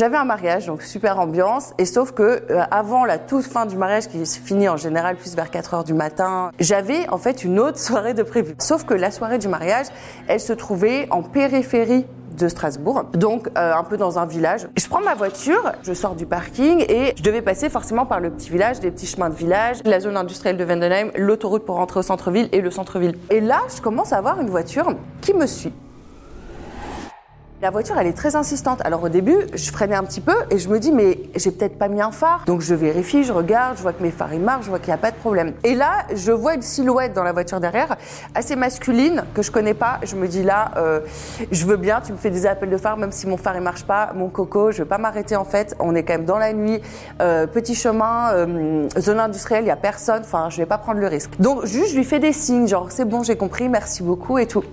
J'avais un mariage, donc super ambiance, et sauf que euh, avant la toute fin du mariage, qui se finit en général plus vers 4 heures du matin, j'avais en fait une autre soirée de prévu. Sauf que la soirée du mariage, elle se trouvait en périphérie de Strasbourg, donc euh, un peu dans un village. Je prends ma voiture, je sors du parking et je devais passer forcément par le petit village, des petits chemins de village, la zone industrielle de Vendenheim, l'autoroute pour rentrer au centre-ville et le centre-ville. Et là, je commence à avoir une voiture qui me suit. La voiture, elle est très insistante. Alors au début, je freinais un petit peu et je me dis, mais j'ai peut-être pas mis un phare. Donc je vérifie, je regarde, je vois que mes phares ils marchent, je vois qu'il n'y a pas de problème. Et là, je vois une silhouette dans la voiture derrière, assez masculine, que je connais pas. Je me dis là, euh, je veux bien, tu me fais des appels de phare, même si mon phare il marche pas, mon coco, je vais pas m'arrêter en fait. On est quand même dans la nuit, euh, petit chemin, euh, zone industrielle, il y a personne. Enfin, je vais pas prendre le risque. Donc juste, je lui fais des signes, genre c'est bon, j'ai compris, merci beaucoup et tout.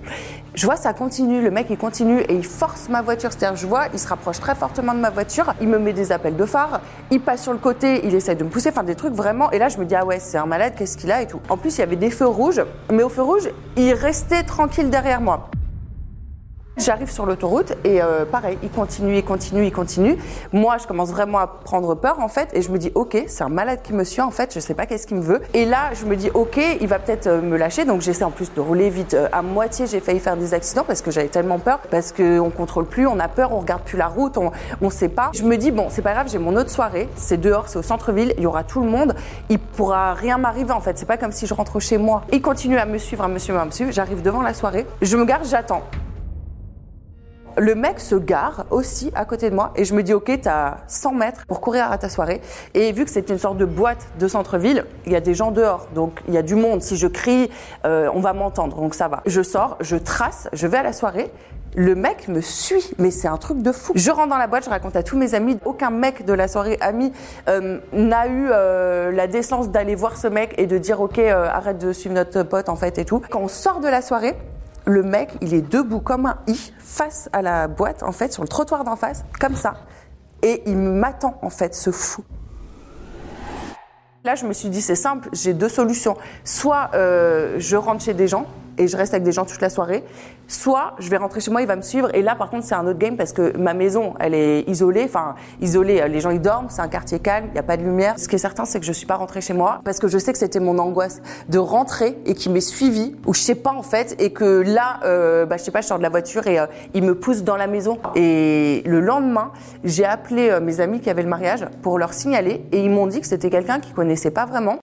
Je vois ça continue, le mec il continue et il force ma voiture. C'est-à-dire je vois, il se rapproche très fortement de ma voiture, il me met des appels de phare, il passe sur le côté, il essaie de me pousser, enfin des trucs vraiment. Et là je me dis ah ouais c'est un malade, qu'est-ce qu'il a et tout. En plus il y avait des feux rouges, mais au feu rouge il restait tranquille derrière moi. J'arrive sur l'autoroute et euh, pareil, il continue, il continue, il continue. Moi, je commence vraiment à prendre peur en fait et je me dis ok, c'est un malade qui me suit en fait, je sais pas qu'est-ce qu'il me veut. Et là, je me dis ok, il va peut-être euh, me lâcher, donc j'essaie en plus de rouler vite. Euh, à moitié, j'ai failli faire des accidents parce que j'avais tellement peur, parce que on contrôle plus, on a peur, on regarde plus la route, on, on sait pas. Je me dis bon, c'est pas grave, j'ai mon autre soirée, c'est dehors, c'est au centre-ville, il y aura tout le monde, il pourra rien m'arriver en fait. C'est pas comme si je rentre chez moi. Il continue à me suivre, à me suivre, à. J'arrive devant la soirée, je me garde, j'attends le mec se gare aussi à côté de moi et je me dis ok t'as 100 mètres pour courir à ta soirée. Et vu que c'est une sorte de boîte de centre-ville il y a des gens dehors. Donc il y a du monde. Si je crie euh, on va m'entendre. Donc ça va. Je sors je trace je vais à la soirée. Le mec me suit, mais c'est un truc de fou. Je rentre dans la boîte, je raconte à tous mes amis. Aucun mec de la soirée ami euh, n'a eu euh, la décence d'aller voir ce mec et de dire ok arrête de suivre notre pote en fait et tout. Quand on sort de la soirée, le mec, il est debout comme un i face à la boîte, en fait, sur le trottoir d'en face, comme ça. Et il m'attend, en fait, ce fou. Là, je me suis dit, c'est simple, j'ai deux solutions. Soit euh, je rentre chez des gens et je reste avec des gens toute la soirée, soit je vais rentrer chez moi, il va me suivre. Et là, par contre, c'est un autre game parce que ma maison, elle est isolée. Enfin, isolée, les gens y dorment, c'est un quartier calme, il n'y a pas de lumière. Ce qui est certain, c'est que je suis pas rentrée chez moi parce que je sais que c'était mon angoisse de rentrer et qu'il m'ait suivi ou je sais pas en fait et que là, euh, bah, je sais pas, je sors de la voiture et euh, il me pousse dans la maison. Et le lendemain, j'ai appelé euh, mes amis qui avaient le mariage pour leur signaler et ils m'ont dit que c'était quelqu'un qui connaissait pas vraiment